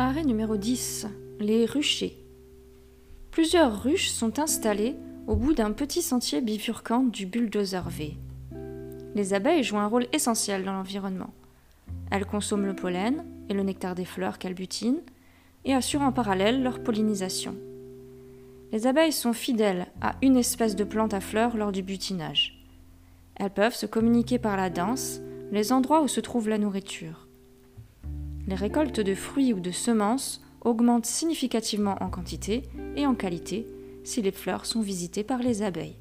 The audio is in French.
Arrêt numéro 10. Les ruchers. Plusieurs ruches sont installées au bout d'un petit sentier bifurquant du bulldozer V. Les abeilles jouent un rôle essentiel dans l'environnement. Elles consomment le pollen et le nectar des fleurs qu'elles butinent et assurent en parallèle leur pollinisation. Les abeilles sont fidèles à une espèce de plante à fleurs lors du butinage. Elles peuvent se communiquer par la danse les endroits où se trouve la nourriture. Les récoltes de fruits ou de semences augmentent significativement en quantité et en qualité si les fleurs sont visitées par les abeilles.